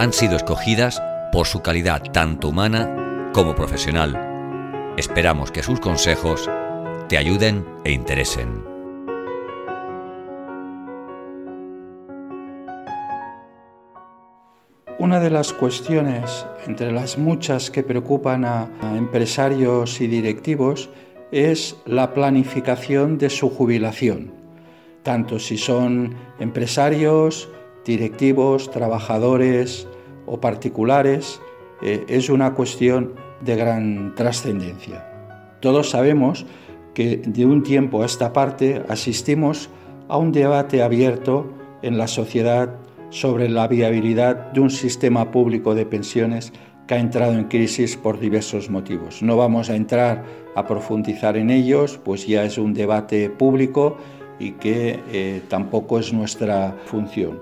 han sido escogidas por su calidad tanto humana como profesional. Esperamos que sus consejos te ayuden e interesen. Una de las cuestiones, entre las muchas que preocupan a, empresarios y directivos, es la planificación de su jubilación, tanto si son empresarios, directivos, trabajadores o particulares, eh, es una cuestión de gran trascendencia. Todos sabemos que de un tiempo a esta parte asistimos a un debate abierto en la sociedad sobre la viabilidad de un sistema público de pensiones que ha entrado en crisis por diversos motivos. No vamos a entrar a profundizar en ellos, pues ya es un debate público y que eh, tampoco es nuestra función.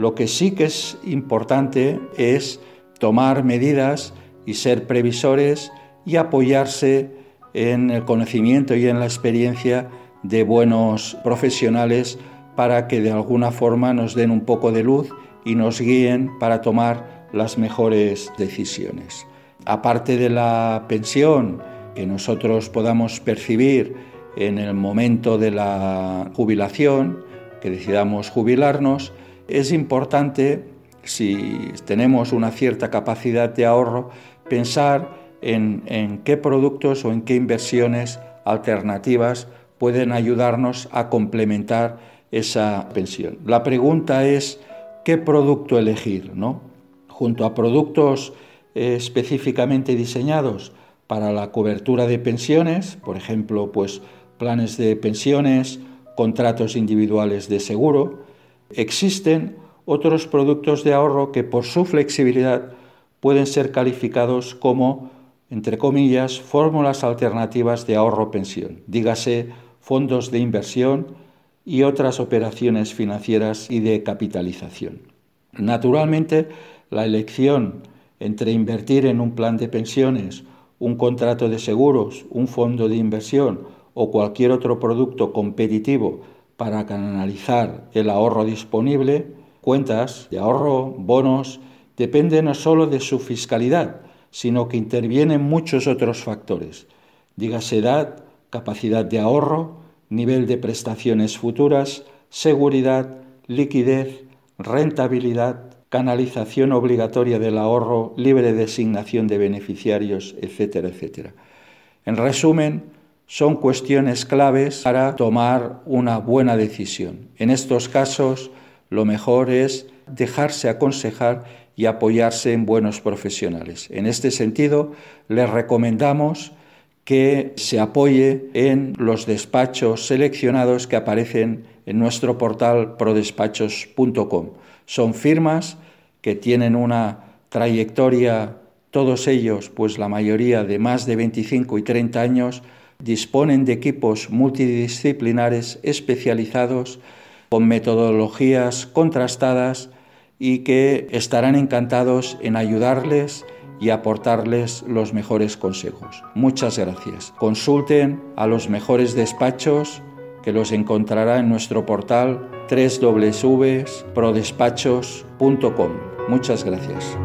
Lo que sí que es importante es tomar medidas y ser previsores y apoyarse en el conocimiento y en la experiencia de buenos profesionales para que de alguna forma nos den un poco de luz y nos guíen para tomar las mejores decisiones. Aparte de la pensión que nosotros podamos percibir en el momento de la jubilación, que decidamos jubilarnos, es importante, si tenemos una cierta capacidad de ahorro, pensar en, qué productos o en qué inversiones alternativas pueden ayudarnos a complementar esa pensión. La pregunta es qué producto elegir, ¿no? Junto a productos eh, específicamente diseñados para la cobertura de pensiones, por ejemplo, pues planes de pensiones, contratos individuales de seguro, existen otros productos de ahorro que por su flexibilidad pueden ser calificados como, entre comillas, fórmulas alternativas de ahorro pensión, dígase fondos de inversión, y otras operaciones financieras y de capitalización. Naturalmente, la elección entre invertir en un plan de pensiones, un contrato de seguros, un fondo de inversión o cualquier otro producto competitivo para canalizar el ahorro disponible, cuentas de ahorro, bonos, depende no solo de su fiscalidad, sino que intervienen muchos otros factores, dígase edad, capacidad de ahorro, nivel de prestaciones futuras, seguridad, liquidez, rentabilidad, canalización obligatoria del ahorro, libre designación de beneficiarios, etcétera, etcétera. En resumen, son cuestiones claves para tomar una buena decisión. En estos casos, lo mejor es dejarse aconsejar y apoyarse en buenos profesionales. En este sentido, les recomendamos que se apoye en los despachos seleccionados que aparecen en nuestro portal prodespachos.com. Son firmas que tienen una trayectoria, todos ellos, pues la mayoría de más de 25 y 30 años, disponen de equipos multidisciplinares especializados con metodologías contrastadas y que estarán encantados en ayudarles y aportarles los mejores consejos. Muchas gracias. Consulten a los mejores despachos que los encontrará en nuestro portal www.prodespachos.com. Muchas gracias.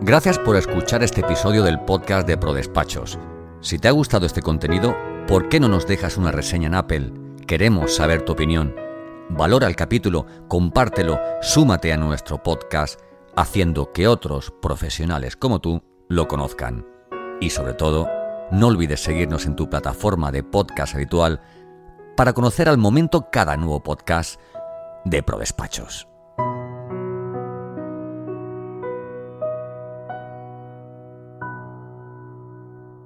Gracias por escuchar este episodio del podcast de Prodespachos. Si te ha gustado este contenido, ¿por qué no nos dejas una reseña en Apple? Queremos saber tu opinión. Valora el capítulo, compártelo, súmate a nuestro podcast haciendo que otros profesionales como tú lo conozcan. Y sobre todo, no olvides seguirnos en tu plataforma de podcast habitual para conocer al momento cada nuevo podcast de ProDespachos.